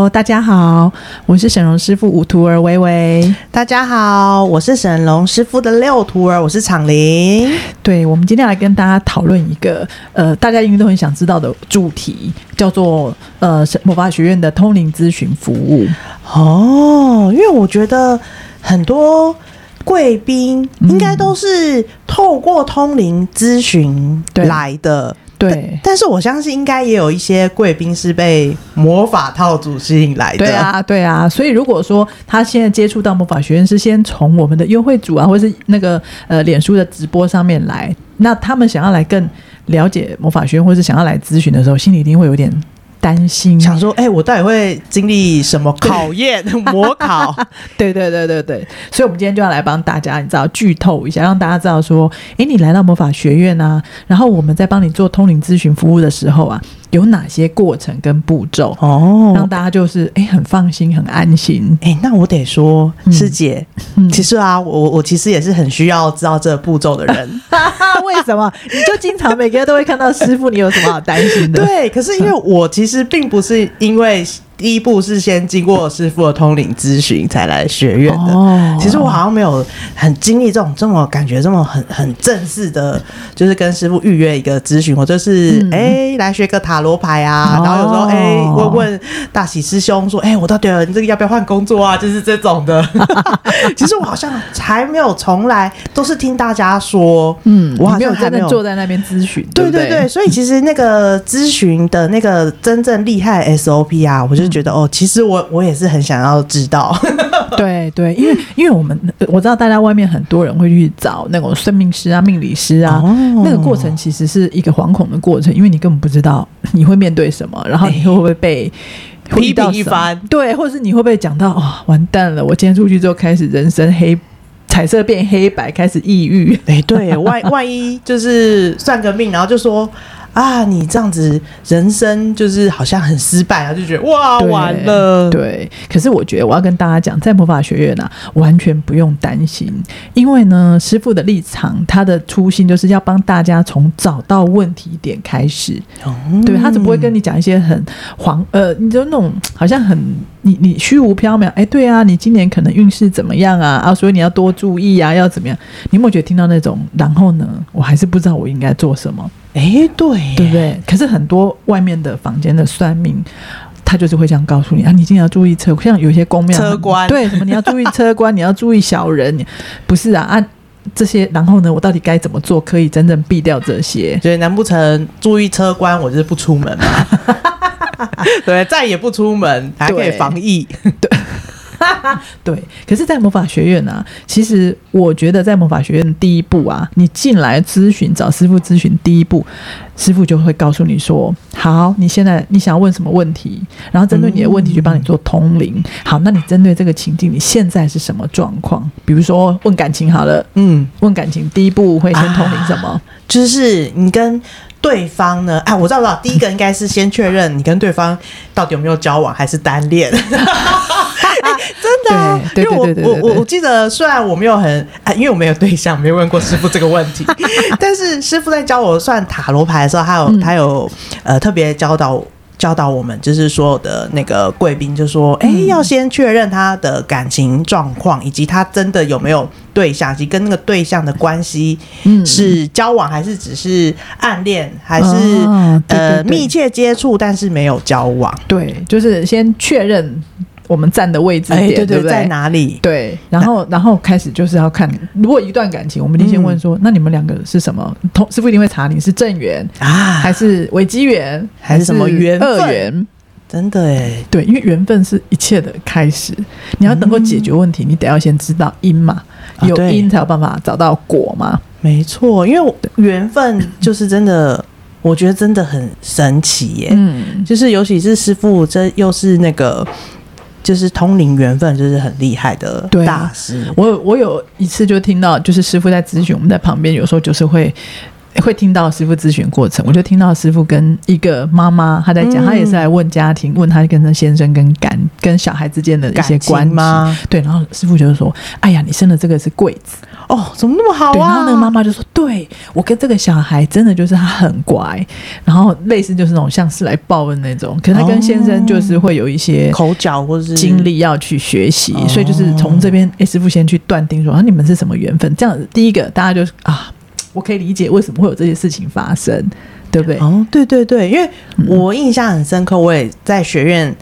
Hello，大家好，我是沈荣师傅五徒儿微微。大家好，我是沈龙师傅的六徒儿，我是厂林。对，我们今天来跟大家讨论一个呃，大家应该都很想知道的主题，叫做呃，魔法学院的通灵咨询服务。哦，因为我觉得很多贵宾应该都是透过通灵咨询来的。嗯对，但是我相信应该也有一些贵宾是被魔法套组吸引来的。对啊，对啊。所以如果说他现在接触到魔法学院是先从我们的优惠组啊，或是那个呃脸书的直播上面来，那他们想要来更了解魔法学院，或是想要来咨询的时候，心里一定会有点。担心，想说，哎、欸，我到底会经历什么考验、模考？对对对对对，所以，我们今天就要来帮大家，你知道，剧透一下，让大家知道说，哎、欸，你来到魔法学院啊，然后我们在帮你做通灵咨询服务的时候啊。有哪些过程跟步骤哦，让大家就是哎、欸、很放心很安心哎、欸，那我得说师姐、嗯，其实啊，我我其实也是很需要知道这个步骤的人。为什么？你就经常每个月都会看到师傅，你有什么好担心的？对，可是因为我其实并不是因为。第一步是先经过师傅的通灵咨询才来学院的。哦，其实我好像没有很经历这种这么感觉这么很很正式的，就是跟师傅预约一个咨询，我就是哎、嗯欸、来学个塔罗牌啊，哦、然后有时候哎、欸、问问大喜师兄说，哎、欸、我到底你这个要不要换工作啊？就是这种的。其实我好像还没有从来都是听大家说，嗯，我好像还没有坐在那边咨询。对对对，所以其实那个咨询的那个真正厉害 SOP 啊，我就。觉得哦，其实我我也是很想要知道，对对，因为因为我们我知道大家外面很多人会去找那种算命师啊、命理师啊、哦，那个过程其实是一个惶恐的过程，因为你根本不知道你会面对什么，然后你会不会被批评一番，对，或者是你会不会讲到哦，完蛋了，我今天出去之后开始人生黑彩色变黑白，开始抑郁，哎，对，万万一就是算个命，然后就说。啊，你这样子人生就是好像很失败啊，就觉得哇完了。对，可是我觉得我要跟大家讲，在魔法学院呢、啊，完全不用担心，因为呢，师傅的立场，他的初心就是要帮大家从找到问题点开始。哦、对，他怎么会跟你讲一些很黄呃，你就那种好像很你你虚无缥缈？哎，对啊，你今年可能运势怎么样啊？啊，所以你要多注意啊，要怎么样？你有没有觉得听到那种？然后呢，我还是不知道我应该做什么。哎、欸，对，对不对？可是很多外面的房间的算命，他就是会这样告诉你啊，你今天要注意车，像有些公庙车关，对，什么你要注意车关，你要注意小人，不是啊？啊，这些，然后呢，我到底该怎么做，可以真正避掉这些？所以难不成注意车关，我就是不出门吗？对，再也不出门，还可以防疫，对。对，可是，在魔法学院啊，其实我觉得，在魔法学院第一步啊，你进来咨询找师傅咨询，第一步，师傅就会告诉你说：“好，你现在你想要问什么问题？然后针对你的问题去帮你做通灵。嗯。好，那你针对这个情境，你现在是什么状况？比如说问感情好了，嗯，问感情，第一步会先通灵什么？啊，就是你跟对方呢？哎，我知道，我知道，第一个应该是先确认你跟对方到底有没有交往，还是单恋。”真的、啊，因为我我我我记得，虽然我没有很啊，因为我没有对象，没有问过师傅这个问题，但是师傅在教我算塔罗牌的时候，他有、嗯、他有呃特别教导教导我们，就是所有的那个贵宾，就说，哎、欸，要先确认他的感情状况，以及他真的有没有对象，以及跟那个对象的关系是交往，还是只是暗恋，还是、呃密切接触，但是没有交往。对，就是先确认。我们站的位置点、欸、对，对，对，对不对？在哪里？对，然后然后开始就是要看，如果一段感情，我们一定先问说、嗯，那你们两个是什么？同师傅一定会查你是正缘啊，还是伪机缘，还是什么缘二缘？真的哎，对，因为缘分是一切的开始。你要能够解决问题，嗯、你得要先知道因嘛，有因才有办法找到果嘛。啊、没错，因为缘分就是真的，我觉得真的很神奇耶。嗯，就是尤其是师傅，这又是那个。就是通灵缘分，就是很厉害的大师。啊、我我有一次就听到，就是师傅在咨询，我们在旁边有时候就是会。会听到师傅咨询过程，我就听到师傅跟一个妈妈她在讲，她、嗯、也是来问家庭，问她跟她先生跟感跟小孩之间的一些关系？对，然后师傅就是说：“哎呀，你生的这个是贵子哦，怎么那么好啊？”然后那个妈妈就说：“对，我跟这个小孩真的就是他很乖，然后类似就是那种像是来报恩那种，可是他跟先生就是会有一些口角或者是经历要去学习，所以就是从这边，哎，师傅先去断定说啊，你们是什么缘分？这样子，第一个大家就是啊。”我可以理解为什么会有这些事情发生，对不对？哦，对对对，因为我印象很深刻，我也在学院，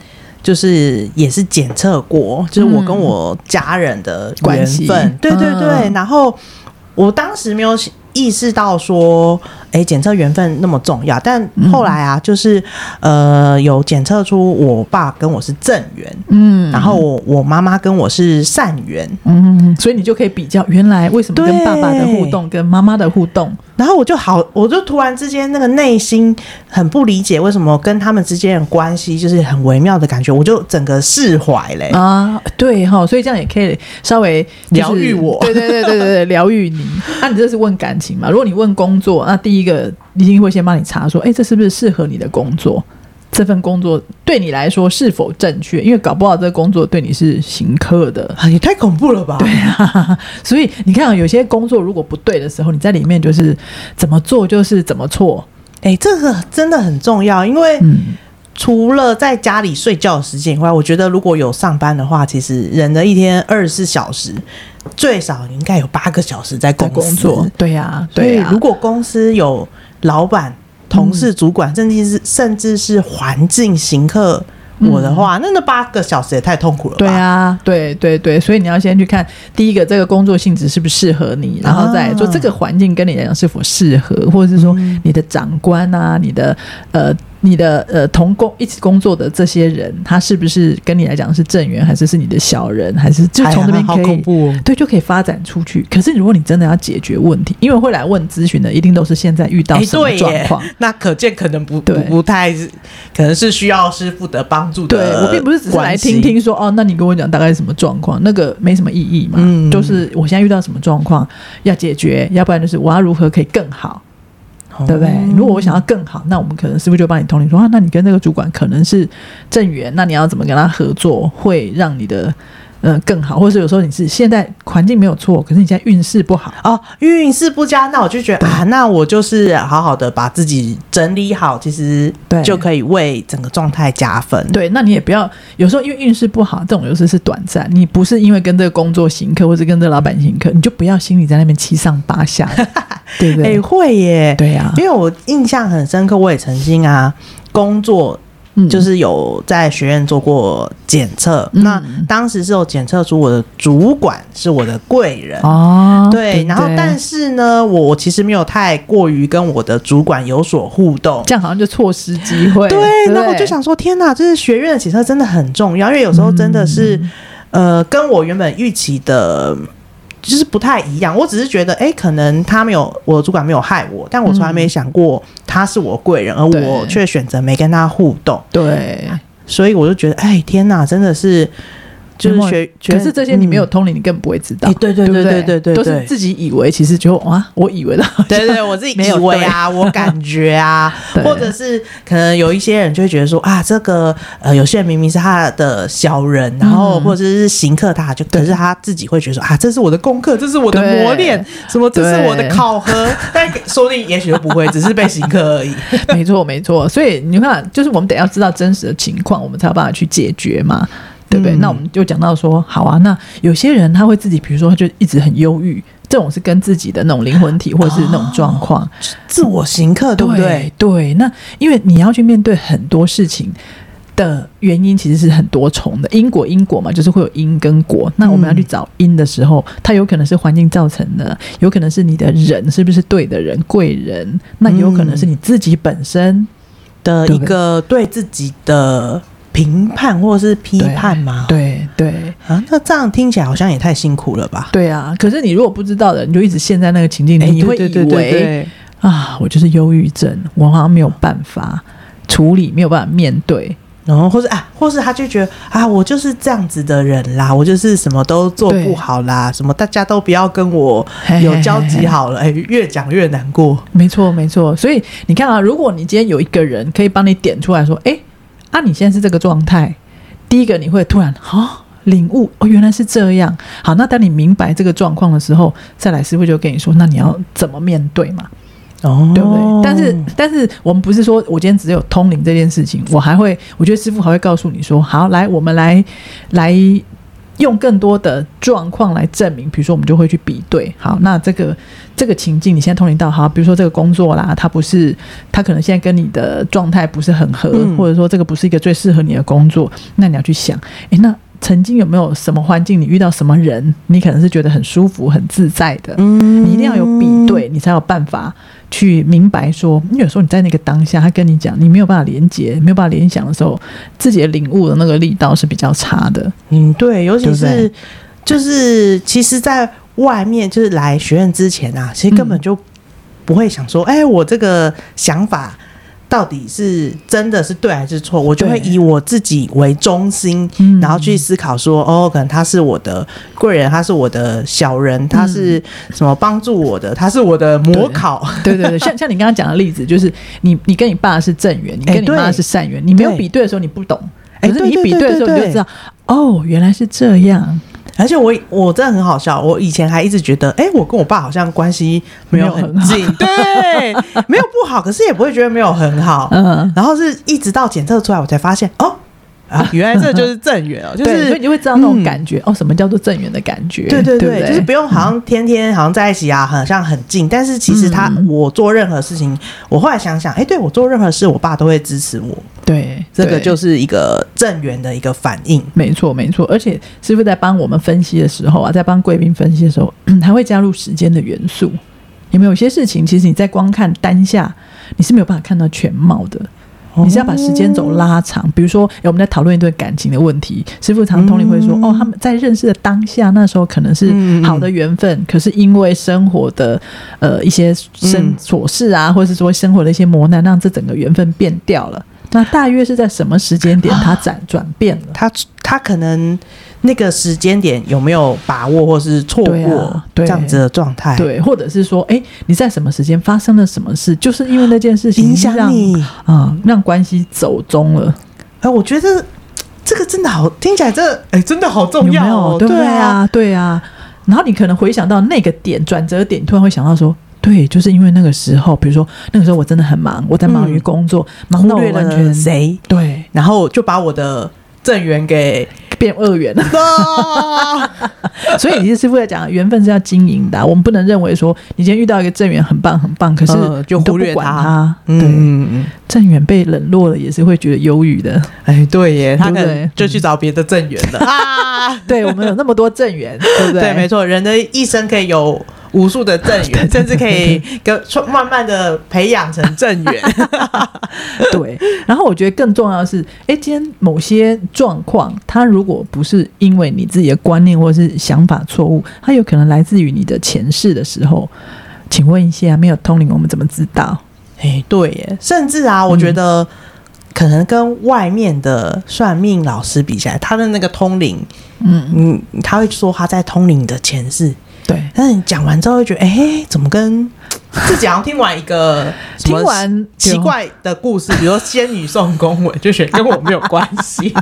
就是也是检测过，就是我跟我家人的缘分，对对对。然后我当时没有意识到说，哎，检测缘分那么重要。但后来啊，就是呃，有检测出我爸跟我是正缘，嗯，然后我我妈妈跟我是善缘，嗯，所以你就可以比较，原来为什么跟爸爸的互动跟妈妈的互动。然后我就好，我就突然之间那个内心很不理解，为什么跟他们之间的关系就是很微妙的感觉，我就整个释怀嘞啊，对哈，所以这样也可以稍微疗愈我，对对对对对对，疗愈你。那、啊、你这是问感情嘛？如果你问工作，那第一个一定会先帮你查说，哎，这是不是适合你的工作？这份工作对你来说是否正确？因为搞不好这个工作对你是刑克的，也太恐怖了吧？对啊，所以你看，有些工作如果不对的时候，你在里面就是怎么做就是怎么错。哎，这个真的很重要，因为除了在家里睡觉的时间以外，我觉得如果有上班的话，其实人的一天二十四小时最少应该有八个小时在工作。对呀，对呀。如果公司有老板。同事、主管，甚至是甚至是环境行客我的话，嗯、那那八个小时也太痛苦了吧？对啊，对对对，所以你要先去看第一个这个工作性质是不是适合你，然后再做这个环境跟你来讲是否适合，或者是说你的长官啊，你的呃。你的呃同工一起工作的这些人，他是不是跟你来讲是正缘，还是是你的小人，还是就从这边可以、哦、对就可以发展出去？可是如果你真的要解决问题，因为会来问咨询的，一定都是现在遇到什么状况？那可见可能不不不太，可能是需要师傅的帮助的。对，我并不是只是来听听说哦，那你跟我讲大概是什么状况？那个没什么意义嘛。嗯，就是我现在遇到什么状况要解决，要不然就是我要如何可以更好。对不对？如果我想要更好，那我们可能是不是就帮你通灵说啊？那你跟那个主管可能是正缘，那你要怎么跟他合作，会让你的。嗯，更好，或者是有时候你是现在环境没有错，可是你现在运势不好哦，运势不佳，那我就觉得啊，那我就是好好的把自己整理好，其实对就可以为整个状态加分。对，那你也不要有时候因为运势不好，这种有时是短暂，你不是因为跟这个工作行客，或是跟这个老板行客，你就不要心里在那边七上八下，对不对？欸，会耶，对呀，因为我印象很深刻，我也曾经啊工作。就是有在学院做过检测，嗯、那当时是有检测出我的主管是我的贵人。哦，对，然后但是呢，我其实没有太过于跟我的主管有所互动，这样好像就错失机会。对，那我就想说，天哪，就是学院的检测真的很重要，因为有时候真的是，嗯、呃，跟我原本预期的。就是不太一样，我只是觉得，哎、欸，可能他没有，我的主管没有害我，但我从来没想过他是我贵人，嗯、而我却选择没跟他互动。对，所以我就觉得，哎，天哪，真的是。就是学，可是这些你没有通灵，你根本不会知道。对对对对对？对，都是自己以为，其实就哇，我以为的。对对，我自己以为啊，我感觉啊，或者是可能有一些人就会觉得说啊，这个呃，有些人明明是他的小人，然后或者是行客他，就可是他自己会觉得说啊，这是我的功课，这是我的磨练，什么这是我的考核，但说不定也许就不会，只是被行客而已。没错没错，所以你看，就是我们得要知道真实的情况，我们才有办法去解决嘛。对不对？嗯、那我们就讲到说，好啊。那有些人他会自己，比如说他就一直很忧郁，这种是跟自己的那种灵魂体或者是那种状况，哦、自我行客，对不对？对，对。那因为你要去面对很多事情的原因，其实是很多重的因果，因果嘛，就是会有因跟果。那我们要去找因的时候，它有可能是环境造成的，有可能是你的人是不是对的人贵人，那有可能是你自己本身的一个对自己的。评判或是批判吗？对对，啊，那这样听起来好像也太辛苦了吧？对啊，可是你如果不知道的，你就一直陷在那个情境里，欸、你会以为啊，我就是忧郁症，我好像没有办法处理，没有办法面对，然后或是啊，或是他就觉得啊，我就是这样子的人啦，我就是什么都做不好啦，什么大家都不要跟我有交集好了，哎，越讲越难过。没错，没错。所以你看啊，如果你今天有一个人可以帮你点出来说，哎，啊，你现在是这个状态，第一个你会突然啊领悟哦，原来是这样。好，那当你明白这个状况的时候，再来师傅就跟你说，那你要怎么面对嘛？哦，对不对？但是，但是我们不是说我今天只有通灵这件事情，我还会，我觉得师傅还会告诉你说，好，来，我们来来用更多的状况来证明，比如说，我们就会去比对。好，那这个这个情境，你现在通灵到，好，比如说这个工作啦，它不是，它可能现在跟你的状态不是很合，嗯、或者说这个不是一个最适合你的工作，那你要去想，诶，那。曾经有没有什么环境，你遇到什么人，你可能是觉得很舒服、很自在的？嗯，你一定要有比对，你才有办法去明白说，你有时候你在那个当下，他跟你讲，你没有办法连接，没有办法联想的时候，自己的领悟的那个力道是比较差的。嗯，对，尤其是就是，其实，在外面就是来学院之前啊，其实根本就不会想说，哎、嗯欸，我这个想法。到底是真的是对还是错？我就会以我自己为中心，然后去思考说，哦，可能他是我的贵人，他是我的小人，他是什么帮助我的？他是我的模考。对对对，像像你刚刚讲的例子，就是你你跟你爸是正缘，你跟你妈是善缘，你没有比对的时候你不懂，可是你一比对的时候你就知道，哦，原来是这样。而且我我真的很好笑，我以前还一直觉得，哎、欸，我跟我爸好像关系没有很近，很对，没有不好，可是也不会觉得没有很好，嗯，然后是一直到检测出来，我才发现，哦。啊，原来这就是正缘哦，就是所以你会知道那种感觉、嗯、哦，什么叫做正缘的感觉？对对对，对对就是不用好像天天好像在一起啊，好像很近，但是其实他、嗯、我做任何事情，我后来想想，哎，对我做任何事，我爸都会支持我。对，这个就是一个正缘的一个反应。没错没错，而且师傅在帮我们分析的时候啊，在帮贵宾分析的时候，还会加入时间的元素。有没有些事情，其实你在光看当下，你是没有办法看到全貌的。你是要把时间轴拉长，比如说，我们在讨论一段感情的问题，师傅常通灵会说，哦，他们在认识的当下，那时候可能是好的缘分，可是因为生活的呃一些生琐事啊，或者是说生活的一些磨难，让这整个缘分变掉了。那大约是在什么时间点，它转转变了？他他可能。那个时间点有没有把握，或是错过这样子的状态？对，或者是说，哎，你在什么时间发生了什么事？就是因为那件事情影响你啊，让关系走中了。哎，我觉得这个真的好，听起来这哎，真的好重要哦。对啊，对啊。然后你可能回想到那个点转折点，突然会想到说，对，就是因为那个时候，比如说那个时候我真的很忙，我在忙于工作，忙到完全谁？对，然后就把我的正缘给。变恶缘了，所以你是师傅在讲，缘分是要经营的，我们不能认为说你今天遇到一个正缘很棒很棒，可是就忽略他。对，正缘被冷落了，也是会觉得忧郁的。哎，对耶，他可能就去找别的正缘了啊。对，我们有那么多正缘，对不对？对，没错，人的一生可以有。无数的正缘，甚至可以跟慢慢的培养成正缘。对，然后我觉得更重要的是，哎，今天某些状况，它如果不是因为你自己的观念或是想法错误，它有可能来自于你的前世的时候。请问一下，没有通灵，我们怎么知道？哎，对耶，甚至啊，我觉得可能跟外面的算命老师比起来，他的那个通灵，嗯嗯，他会说他在通灵的前世。对，但是你讲完之后会觉得，哎、欸，怎么跟 自己好像听完一个 听完奇怪的故事，比如说仙女送公文，就觉得跟我没有关系。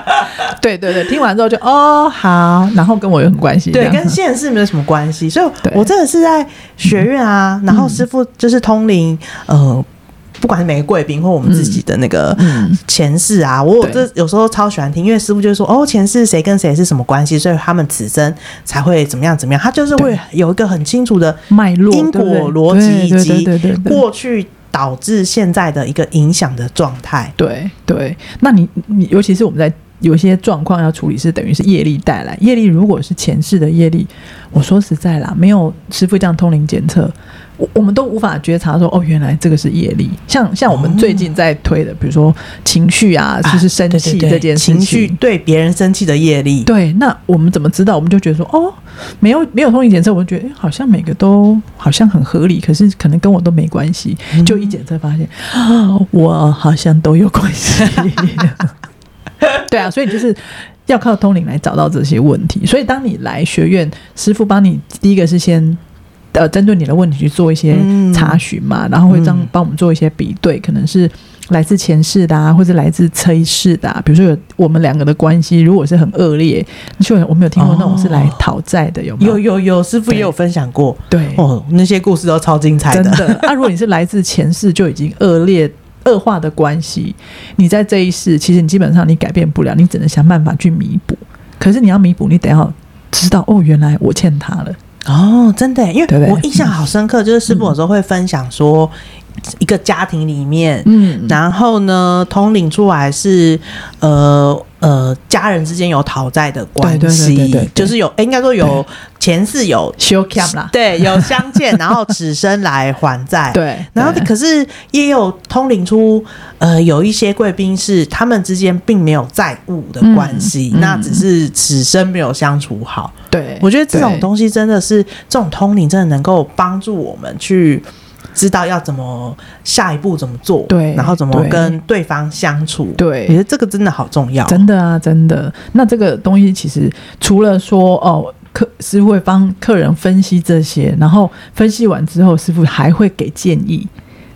对对对，听完之后就哦好，然后跟我有什么关系？对，跟现世没有什么关系。所以，我真的是在学院啊，然后师傅就是通灵，呃。不管是每个贵宾或我们自己的那个前世啊，我这有时候超喜欢听，因为师傅就是说，哦，前世谁跟谁是什么关系，所以他们此生才会怎么样怎么样，他就是会有一个很清楚的脉络、因果逻辑以及过去导致现在的一个影响的状态。对对，那你你尤其是我们在有一些状况要处理，是等于是业力带来业力，如果是前世的业力，我说实在啦，没有师傅这样通灵检测。我我们都无法觉察说，哦，原来这个是业力。像像我们最近在推的，比如说情绪啊，就是生气这件事情，情绪对别人生气的业力。对，那我们怎么知道？我们就觉得说，哦，没有没有通灵检测，我们觉得好像每个都好像很合理，可是可能跟我都没关系。就一检测发现，啊，我好像都有关系。对啊，所以就是要靠通灵来找到这些问题。所以当你来学院，师傅帮你第一个是先。呃，针对你的问题去做一些查询嘛，嗯、然后会这样帮我们做一些比对，嗯、可能是来自前世的啊，或者来自这一世的啊。比如说有我们两个的关系，如果是很恶劣，就我们有听过那种是来讨债的，有没有？有有有，师傅也有分享过，对哦，那些故事都超精彩的。真的，那、啊、如果你是来自前世就已经恶劣恶化的关系，你在这一世其实你基本上你改变不了，你只能想办法去弥补。可是你要弥补，你得要知道哦，原来我欠他了。哦，真的，因为我印象好深刻，就是师傅有时候会分享说，一个家庭里面，嗯，然后呢，通灵出来是，呃呃，家人之间有讨债的关系，就是有，应该说有前世有修 cap 啦，对，有相见，然后此生来还债，对，然后可是也有通灵出，呃，有一些贵宾是他们之间并没有债务的关系，那只是此生没有相处好。对，我觉得这种东西真的是这种通灵，真的能够帮助我们去知道要怎么下一步怎么做，对，然后怎么跟对方相处，对，我觉得这个真的好重要，真的啊，真的。那这个东西其实除了说哦，客师傅会帮客人分析这些，然后分析完之后，师傅还会给建议，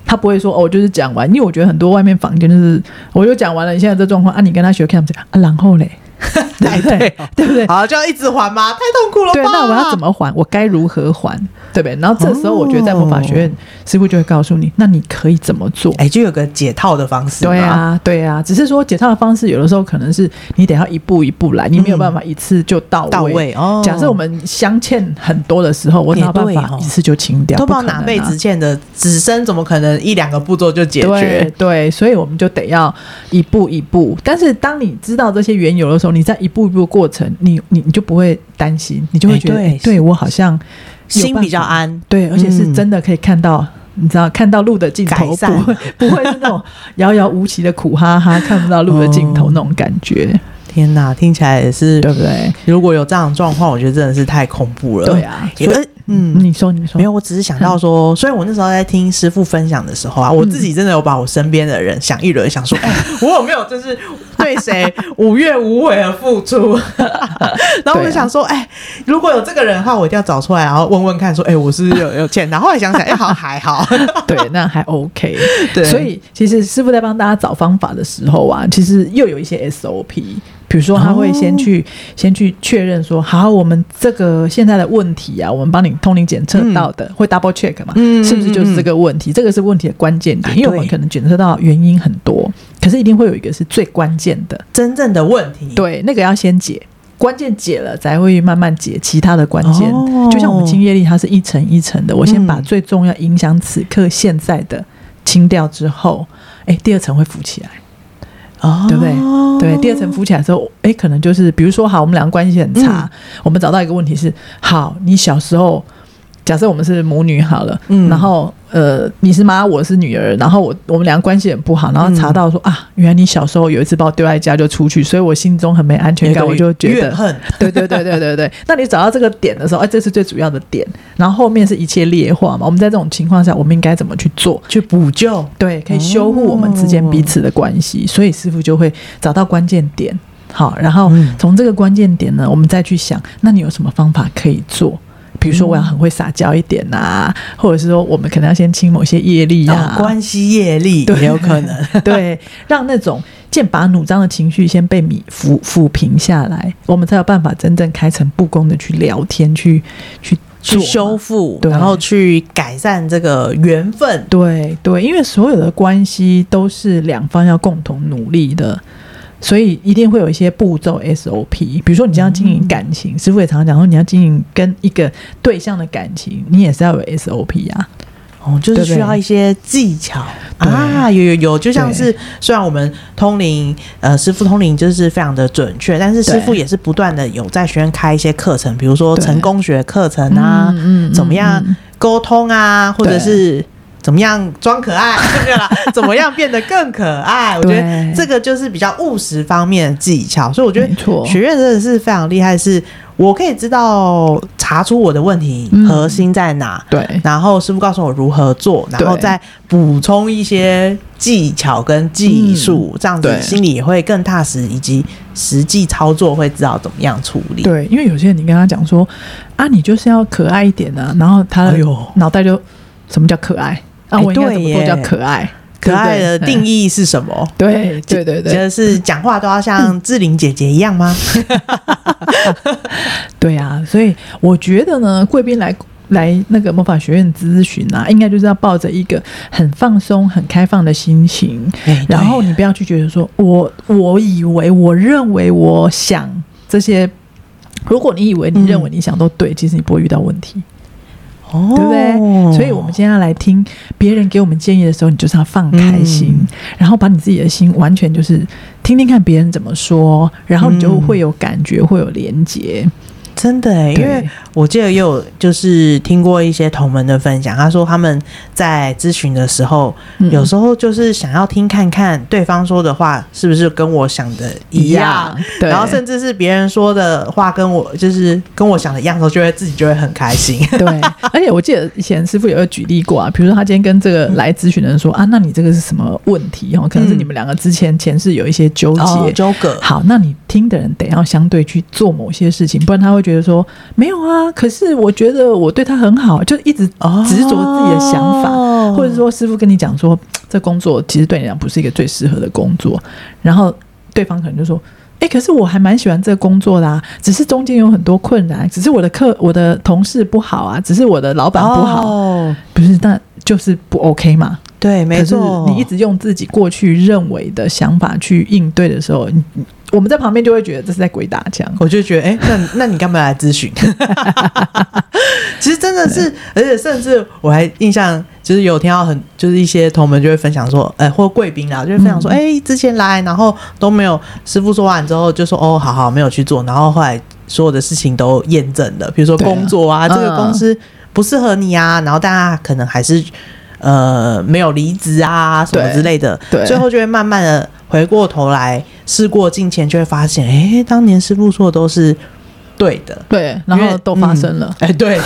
他不会说哦，就是讲完，因为我觉得很多外面房间就是我就讲完了，你现在这状况啊，你跟他学看这样啊，然后嘞。对对对不对？好，就要一直还吗？太痛苦了吧。对，那我要怎么还？我该如何还？对不对？然后这时候，我觉得在魔法学院，师傅就会告诉你，那你可以怎么做？哎，就有个解套的方式。对啊，对啊。只是说解套的方式，有的时候可能是你得要一步一步来，你没有办法一次就到位。到位哦。假设我们镶嵌很多的时候，我哪有办法一次就清掉？都不知道哪辈子欠的，纸身怎么可能一两个步骤就解决？对，所以我们就得要一步一步。但是当你知道这些缘由的时候，你在一步一步。过程，你你你就不会担心，你就会觉得，欸、对，对我好像心比较安，对，而且是真的可以看到，嗯、你知道，看到路的尽头，不会不会是那种遥遥无期的苦哈哈，看不到路的尽头 那种感觉。哦、天哪，听起来也是，对不对？如果有这样的状况，我觉得真的是太恐怖了。对啊，因为。嗯，你说你说没有，我只是想到说，所以我那时候在听师傅分享的时候啊，我自己真的有把我身边的人想一轮，想说，哎，我有没有就是对谁无怨无悔的付出？然后我就想说，哎，如果有这个人的话，我一定要找出来，然后问问看，说，哎，我是有 有欠。然后后来想想，哎，好还好，对，那还 OK。对，所以其实师傅在帮大家找方法的时候啊，其实又有一些 SOP。比如说，他会先去、哦、先去确认说，好，我们这个现在的问题啊，我们帮你通灵检测到的，嗯、会 double check 嘛，嗯、是不是就是这个问题？嗯、这个是问题的关键点，因为我们可能检测到原因很多，可是一定会有一个是最关键的、真正的问题。对，那个要先解，关键解了，才会慢慢解其他的关键。哦、就像我们清业力，它是一层一层的，我先把最重要影响此刻现在的清掉之后，哎，第二层会浮起来。哦，对不对？对，第二层浮起来的时候，哎，可能就是，比如说，好，我们两个关系很差，嗯、我们找到一个问题是，好，你小时候。假设我们是母女好了，嗯，然后呃，你是妈，我是女儿，然后我我们两个关系很不好，然后查到说、嗯、啊，原来你小时候有一次把我丢在家就出去，所以我心中很没安全感，我就觉得恨，对对对对对对。那你找到这个点的时候，哎，这是最主要的点，然后后面是一切劣化嘛。我们在这种情况下，我们应该怎么去做？去补救，对，可以修护我们之间彼此的关系。哦、所以师傅就会找到关键点，好，然后从这个关键点呢，我们再去想，那你有什么方法可以做？比如说，我要很会撒娇一点呐、啊，嗯、或者是说，我们可能要先清某些业力啊，哦、关系业力也有可能，对，让那种剑拔弩张的情绪先被你抚抚平下来，我们才有办法真正开诚布公的去聊天，去去去修复，然后去改善这个缘分，对对，因为所有的关系都是两方要共同努力的。所以一定会有一些步骤 SOP，比如说你这样经营感情，嗯、师傅也常常讲说，你要经营跟一个对象的感情，你也是要有 SOP 啊。哦，就是需要一些技巧。啊，有有有，就像是对。虽然我们通灵，呃，师傅通灵就是非常的准确，但是师傅也是不断的有在学院开一些课程，比如说成功学课程啊，嗯，怎么样沟通啊，或者是怎么样装可爱，对啦，怎么样变得更可爱？我觉得这个就是比较务实方面的技巧。所以我觉得学院真的是非常厉害，是我可以知道查出我的问题核心在哪，嗯、对，然后师傅告诉我如何做，然后再补充一些技巧跟技术，这样子心里也会更踏实，以及实际操作会知道怎么样处理。对，因为有些人你跟他讲说啊，你就是要可爱一点啊，然后他脑袋就什么叫可爱？啊，我应该怎么做叫可爱？可爱的定义是什么？对对对对，就是讲话都要像志玲姐姐一样吗？对啊，所以我觉得呢，贵宾来来那个魔法学院咨询啊，应该就是要抱着一个很放松、很开放的心情，然后你不要去觉得说，我我以为、我认为、我想这些，如果你以为、你认为、你想都对，其实你不会遇到问题。哦，对不对？所以，我们今天要来听别人给我们建议的时候，你就是要放开心，嗯、然后把你自己的心完全就是听听看别人怎么说，然后你就会有感觉，嗯、会有连结。真的哎，因为我记得也有就是听过一些同门的分享，他说他们在咨询的时候，嗯、有时候就是想要听看看对方说的话是不是跟我想的一样，然后甚至是别人说的话跟我就是跟我想的一样的时候，就会自己就会很开心。对，而且我记得以前师傅有个举例过啊，比如说他今天跟这个来咨询的人说、嗯、啊，那你这个是什么问题？哦，可能是你们两个之前前世有一些纠结纠葛。好，那你听的人得要相对去做某些事情，不然他会觉得说没有啊，可是我觉得我对他很好，就一直执着自己的想法，哦、或者说师傅跟你讲说，这工作其实对你来讲不是一个最适合的工作，然后对方可能就说，哎，可是我还蛮喜欢这个工作的啊，只是中间有很多困难，只是我的客我的同事不好啊，只是我的老板不好，哦、不是，那就是不 OK 嘛？对，没错，你一直用自己过去认为的想法去应对的时候，你。我们在旁边就会觉得这是在鬼打墙，我就觉得，哎、欸，那那你干嘛来咨询？其实真的是，而且甚至我还印象，就是有听到很，就是一些同门就会分享说，哎、欸，或贵宾啊，就会分享说，哎、嗯欸，之前来，然后都没有师傅说完之后，就说，哦，好好，没有去做，然后后来所有的事情都验证了，比如说工作啊，啊这个公司不适合你啊，然后大家可能还是呃没有离职啊什么之类的，对，最后就会慢慢的。回过头来，事过境迁，就会发现，哎、欸，当年师傅说的都是对的，对，然后都发生了，哎、嗯欸，对，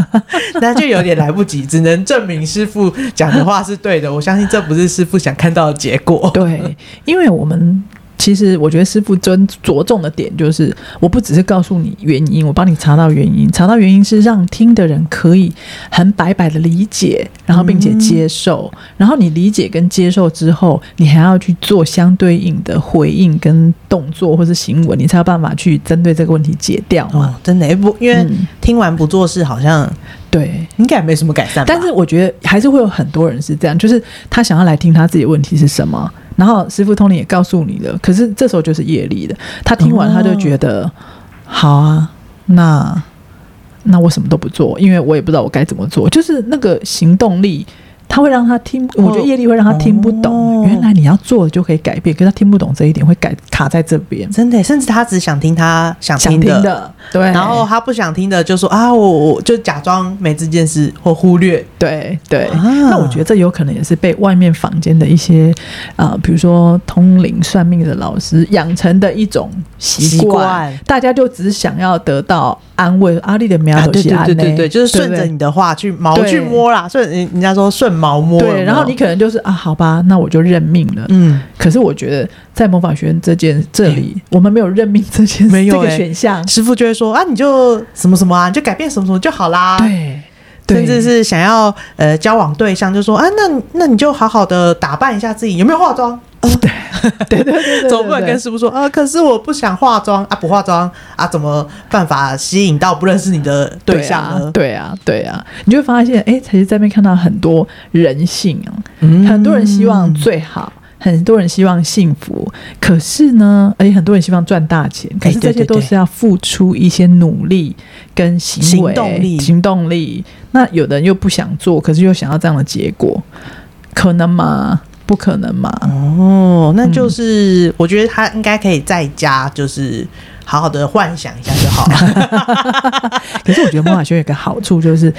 那就有点来不及，只能证明师傅讲的话是对的。我相信这不是师傅想看到的结果，对，因为我们。其实我觉得师傅尊着重的点就是，我不只是告诉你原因，我帮你查到原因，查到原因是让听的人可以很白白的理解，然后并且接受，嗯、然后你理解跟接受之后，你还要去做相对应的回应跟动作或是行为，你才有办法去针对这个问题解掉嘛。哦、真的，不，因为听完不做事，好像对应该没什么改善。但是我觉得还是会有很多人是这样，就是他想要来听他自己的问题是什么。然后师傅通灵也告诉你了，可是这时候就是业力的。他听完他就觉得，哦、好啊，那那我什么都不做，因为我也不知道我该怎么做，就是那个行动力。他会让他听，我觉得业力会让他听不懂。原来你要做的就可以改变，可是他听不懂这一点，会改卡在这边。真的，甚至他只想听他想听的，对。然后他不想听的，就说啊，我我就假装没这件事或忽略。对对。啊、那我觉得这有可能也是被外面坊间的一些啊、呃，比如说通灵算命的老师养成的一种习惯。大家就只想要得到安慰。阿力的苗头是安慰，对对对对，就是顺着你的话去毛去摸啦。顺人人家说顺。毛摸对，然后你可能就是啊，好吧，那我就认命了。嗯，可是我觉得在魔法学院这件这里，欸、我们没有认命这件 没有、欸、这个选项。师傅就会说啊，你就什么什么啊，你就改变什么什么就好啦。对，对甚至是想要呃交往对象，就说啊，那那你就好好的打扮一下自己，有没有化妆？对 对对对，总不能跟师傅说啊，可是我不想化妆啊，不化妆啊，怎么办法吸引到不认识你的对象呢？对啊，对啊，你就会发现，哎，其实在那边看到很多人性啊，嗯、很多人希望最好，很多人希望幸福，可是呢，而且，很多人希望赚大钱，可是这些都是要付出一些努力跟行为、行动力、行动力。那有的人又不想做，可是又想要这样的结果，可能吗？不可能嘛？哦，那就是我觉得他应该可以在家，就是好好的幻想一下就好了。可是我觉得魔法学院有个好处就是。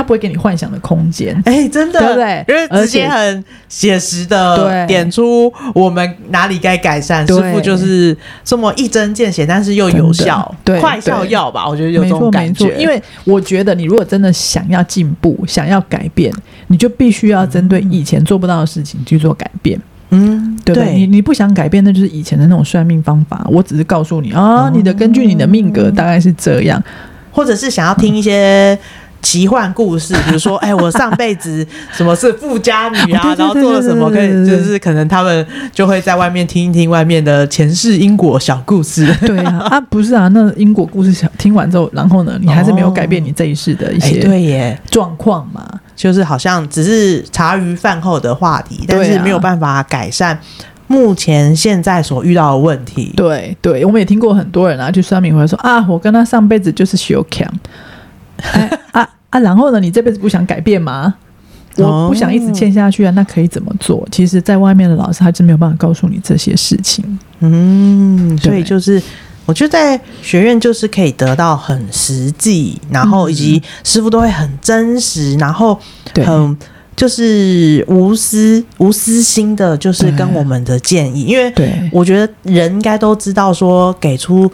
他不会给你幻想的空间。哎、欸，真的，对不对？因为直接很写实的点出我们哪里该改善。师傅就是这么一针见血，但是又有效，对，快效药吧？我觉得有这种感觉。因为我觉得你如果真的想要进步，想要改变，你就必须要针对以前做不到的事情去做改变。嗯，对不对？你你不想改变，那就是以前的那种算命方法。我只是告诉你啊，你的根据你的命格大概是这样，或者是想要听一些。奇幻故事，比如说，哎，我上辈子什么是富家女啊，然后做了什么，可以就是可能他们就会在外面听一听外面的前世因果小故事。对啊，啊不是啊，那因果故事听完之后，然后呢，你还是没有改变你这一世的一些对耶状况嘛，就是好像只是茶余饭后的话题，但是没有办法改善目前现在所遇到的问题。对对，我们也听过很多人啊，去算命会说啊，我跟他上辈子就是修 cam。哎啊啊！然后呢？你这辈子不想改变吗？我不想一直欠下去啊。那可以怎么做？其实，在外面的老师还是没有办法告诉你这些事情。嗯，所以就是，我觉得在学院就是可以得到很实际，然后以及师傅都会很真实，然后很就是无私无私心的，就是跟我们的建议。因为我觉得人应该都知道说给出。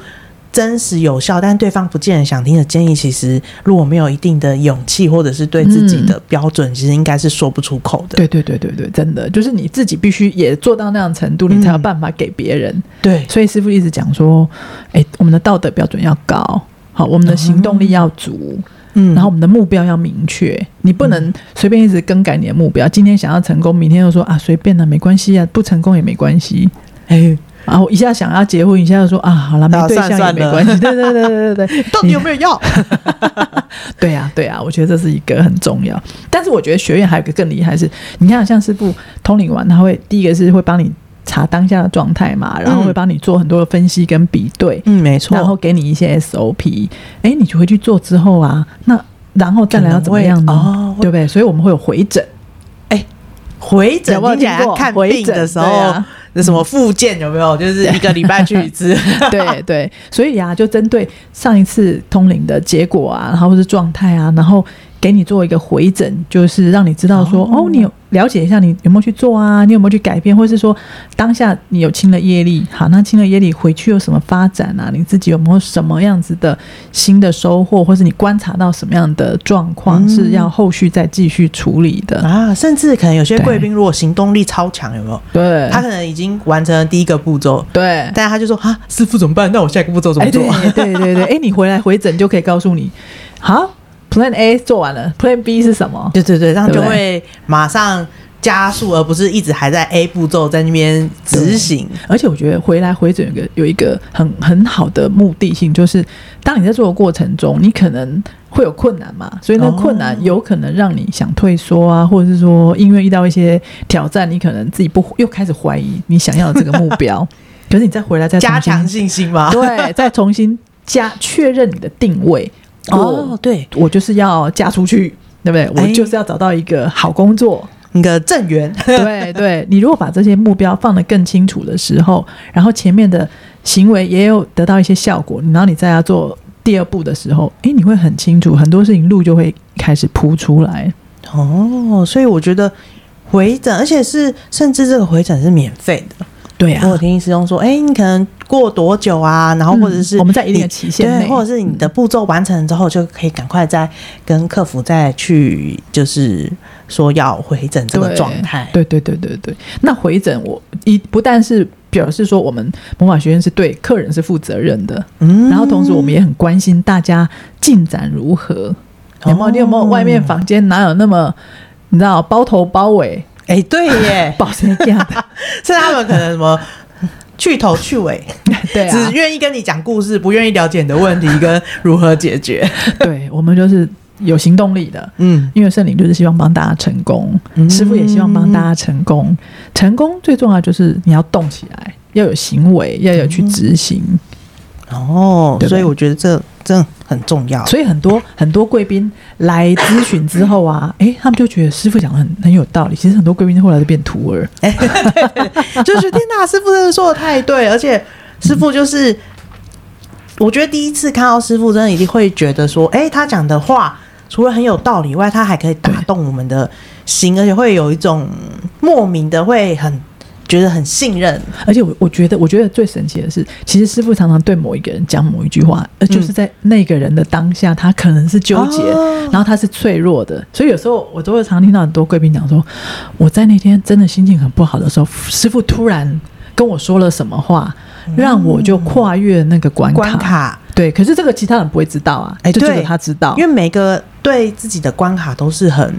真实有效，但对方不见得想听的建议，其实如果没有一定的勇气，或者是对自己的标准，嗯、其实应该是说不出口的。对对对对对，真的就是你自己必须也做到那样程度，你才有办法给别人。嗯、对，所以师傅一直讲说，哎，我们的道德标准要高，好，我们的行动力要足，嗯，然后我们的目标要明确，你不能随便一直更改你的目标。今天想要成功，明天又说啊，随便啊，没关系啊，不成功也没关系，哎。然后一下想要结婚，一下就说啊，好了，没对象也没关系。对对对对对对，到底有没有要？对啊对啊，我觉得这是一个很重要。但是我觉得学院还有一个更厉害是，你看像师傅通灵完，他会第一个是会帮你查当下的状态嘛，然后会帮你做很多的分析跟比对。嗯，没错。然后给你一些 SOP，哎，你就回去做之后啊，那然后再来要怎么样呢？哦，对不对？所以我们会有回诊。哎，回诊，你讲看病的时候。那什么复健有没有？就是一个礼拜去一次。对对，所以啊，就针对上一次通灵的结果啊，然后或是状态啊，然后给你做一个回诊，就是让你知道说，哦，哦，你有。了解一下你有没有去做啊？你有没有去改变，或是说当下你有清了业力？好，那清了业力回去有什么发展啊？你自己有没有什么样子的新的收获，或是你观察到什么样的状况是要后续再继续处理的、嗯、啊？甚至可能有些贵宾如果行动力超强，有没有？对，他可能已经完成了第一个步骤，对，但他就说啊，师傅怎么办？那我下一个步骤怎么做？欸、对，对对对，哎、欸，你回来回诊就可以告诉你，好，Plan A 做完了，Plan B 是什么？对对对，这样就会马上。加速，而不是一直还在 A 步骤在那边执行。而且我觉得回来回诊有个有一个很很好的目的性，就是当你在做的过程中，你可能会有困难嘛，所以那困难有可能让你想退缩啊，或者是说因为遇到一些挑战，你可能自己不又开始怀疑你想要的这个目标。可是你再回来再加强信心嘛？对，再重新加确认你的定位。哦，对，我就是要嫁出去，对不对？我就是要找到一个好工作。一个正缘，对对，你如果把这些目标放得更清楚的时候，然后前面的行为也有得到一些效果，然后你再要做第二步的时候，诶，你会很清楚，很多事情路就会开始铺出来。哦，所以我觉得回诊，而且是甚至这个回诊是免费的。对啊，我听师兄说，哎，你可能过多久啊？然后或者是、嗯、我们在一定的期限内，或者是你的步骤完成之后，就可以赶快再跟客服再去，就是说要回诊这个状态。对对对对对。那回诊我一不但是表示说我们魔法学院是对客人是负责任的，嗯，然后同时我们也很关心大家进展如何。有没有？你有没有外面房间哪有那么你知道包头包尾？哎、欸，对耶，保持这样的，是他们可能什么去头去尾，对、啊，只愿意跟你讲故事，不愿意了解你的问题跟如何解决。对，我们就是有行动力的，嗯，因为圣灵就是希望帮大家成功，嗯、师傅也希望帮大家成功。成功最重要就是你要动起来，要有行为，要有去执行。哦，对对，所以我觉得这这很重要。所以很多很多贵宾来咨询之后啊，哎，他们就觉得师傅讲的很很有道理。其实很多贵宾后来就变徒儿，哎，就是天哪，师傅真的说的太对，而且师傅就是，我觉得第一次看到师傅，真的一定会觉得说，哎，他讲的话除了很有道理外，他还可以打动我们的心，而且会有一种莫名的会很。觉得很信任，而且我我觉得，我觉得最神奇的是，其实师傅常常对某一个人讲某一句话，呃就是在那个人的当下，他可能是纠结，然后他是脆弱的，所以有时候我都会常听到很多贵宾讲说，我在那天真的心情很不好的时候，师傅突然跟我说了什么话，让我就跨越那个关卡。关卡对，可是这个其他人不会知道啊，哎，就只有他知道，因为每个对自己的关卡都是很。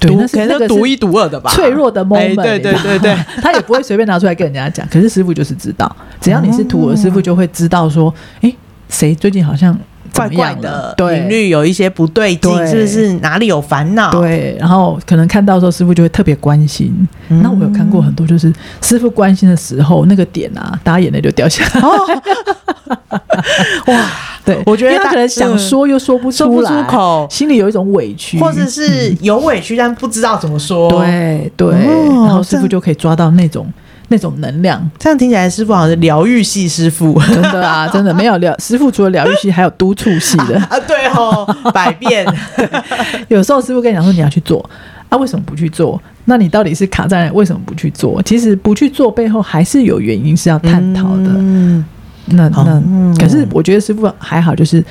对，那是那个独一独二的吧，脆弱的 moment，对对对对，他也不会随便拿出来跟人家讲。可是师傅就是知道，只要你是徒儿，师傅就会知道说，哎，谁最近好像怪怪的，频率有一些不对劲，是不是哪里有烦恼？对，然后可能看到的时候，师傅就会特别关心。那我有看过很多，就是师傅关心的时候，那个点啊，大家眼泪就掉下来。哇！对，我觉得他可能想说又说不出来，说不出口，心里有一种委屈，或者是有委屈但不知道怎么说。对对，然后师傅就可以抓到那种那种能量。这样听起来，师傅好像是疗愈系师傅，真的啊，真的没有疗师傅除了疗愈系，还有督促系的 啊。对哦，百变。有时候师傅跟你讲说你要去做啊，为什么不去做？那你到底是卡在为什么不去做？其实不去做背后还是有原因是要探讨的。嗯。那那，可是我觉得师傅还好，就是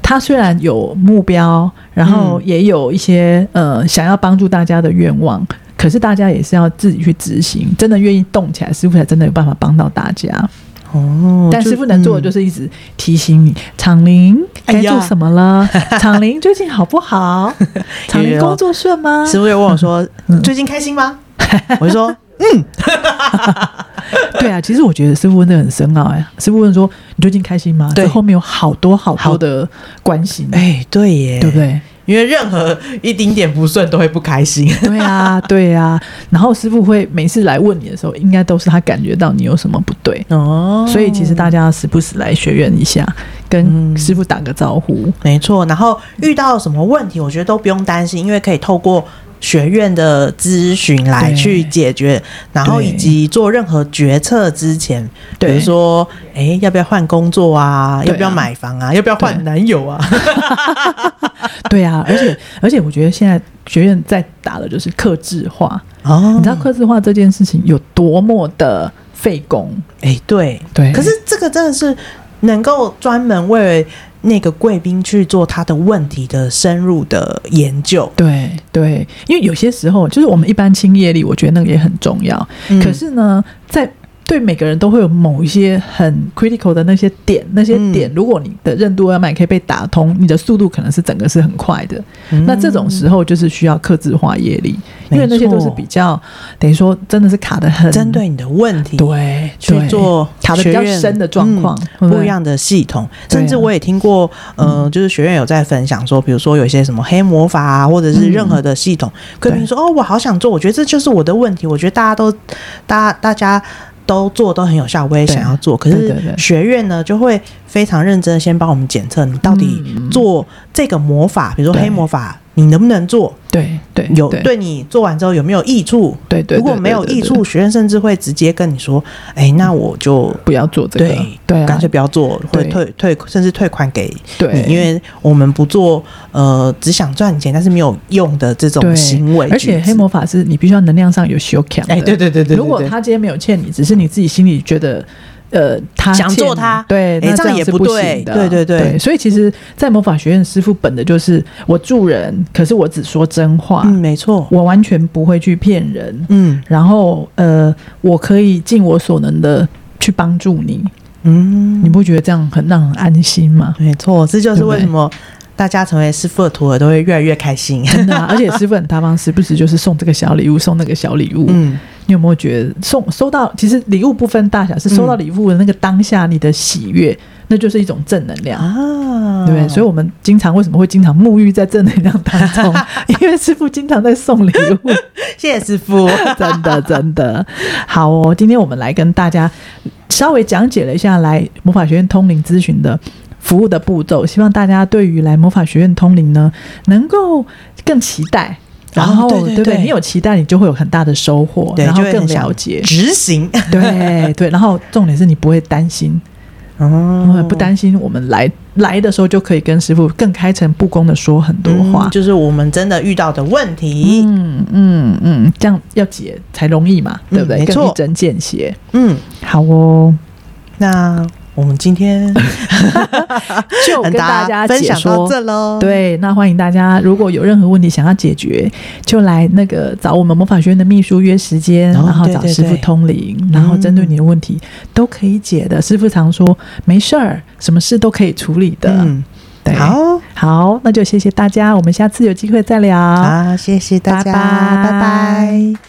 他虽然有目标，然后也有一些呃想要帮助大家的愿望，可是大家也是要自己去执行，真的愿意动起来，师傅才真的有办法帮到大家。哦，但师傅能做的就是一直提醒你，厂林该做什么了？厂林最近好不好？厂林工作顺吗？师傅又问我说：“最近开心吗？” 我就说：“嗯。”对啊，其实我觉得师傅问的很深奥呀。师傅问说：“你最近开心吗？”对，后面有好多好多的关心。哎，对耶，对不对？因为任何一丁点不顺都会不开心。对啊，对啊。然后师傅会每次来问你的时候，应该都是他感觉到你有什么不对哦。所以其实大家时不时来学院一下，跟师傅打个招呼，嗯，没错。然后遇到什么问题，我觉得都不用担心，因为可以透过。学院的咨询来去解决，然后以及做任何决策之前，比如说，哎，要不要换工作啊？要不要买房啊？要不要换男友啊？对啊，而且而且，我觉得现在学院在打的就是克制化哦。你知道克制化这件事情有多么的费工？哎，对对。可是这个真的是能够专门为。那个贵宾去做他的问题的深入的研究，对对，因为有些时候就是我们一般清业力，我觉得那个也很重要。嗯、可是呢，在对每个人都会有某一些很 critical 的那些点，那些点，如果你的任督二脉可以被打通，你的速度可能是整个是很快的。嗯、那这种时候就是需要克制化业力，因为那些都是比较等于说真的是卡的很针对你的问题，对，去做卡的比较深的状况，不一样的系统。甚至我也听过，呃，就是学院有在分享说，比如说有一些什么黑魔法啊，或者是任何的系统，贵宾说哦，我好想做，我觉得这就是我的问题，我觉得大家都，大家大家。都做都很有效，我也想要做。可是学院呢，就会非常认真的先帮我们检测，你到底做这个魔法，比如说黑魔法。你能不能做？对对，有对你做完之后有没有益处？对对，如果没有益处，学院甚至会直接跟你说：“哎，那我就不要做这个，对对，干脆不要做，会退退，甚至退款给你，因为我们不做呃只想赚钱但是没有用的这种行为。而且黑魔法是你必须要能量上有修强。哎，对对对对，如果他今天没有欠你，只是你自己心里觉得。呃，他想做他，对，那这样也不对，对对对。所以其实，在魔法学院，师傅本的就是我助人，可是我只说真话，嗯，没错，我完全不会去骗人，嗯，然后呃，我可以尽我所能的去帮助你，嗯，你不觉得这样很让人安心吗？没错，这就是为什么大家成为师傅的徒儿都会越来越开心，真的，而且师傅很大方，时不时就是送这个小礼物，送那个小礼物，嗯。你有没有觉得送收到？其实礼物不分大小，是收到礼物的那个当下，你的喜悦，嗯、那就是一种正能量啊，对不对？所以，我们经常为什么会经常沐浴在正能量当中？因为师傅经常在送礼物。谢谢师傅，真的真的好哦。今天我们来跟大家稍微讲解了一下来魔法学院通灵咨询的服务的步骤，希望大家对于来魔法学院通灵呢，能够更期待。然后，对不对？你有期待，你就会有很大的收获，然后更了解执行。对对，然后重点是你不会担心，哦，不担心我们来来的时候就可以跟师傅更开诚布公的说很多话，嗯，就是我们真的遇到的问题，嗯嗯嗯，这样要解才容易嘛，对不对？更一针见血。嗯，好哦，那。我们今天 就跟大家分享到这喽。对，那欢迎大家，如果有任何问题想要解决，就来那个找我们魔法学院的秘书约时间，然后找师傅通灵，然后针对你的问题都可以解的。师傅常说没事儿，什么事都可以处理的。嗯，对，好，好，那就谢谢大家，我们下次有机会再聊。好，谢谢大家，拜拜。拜拜。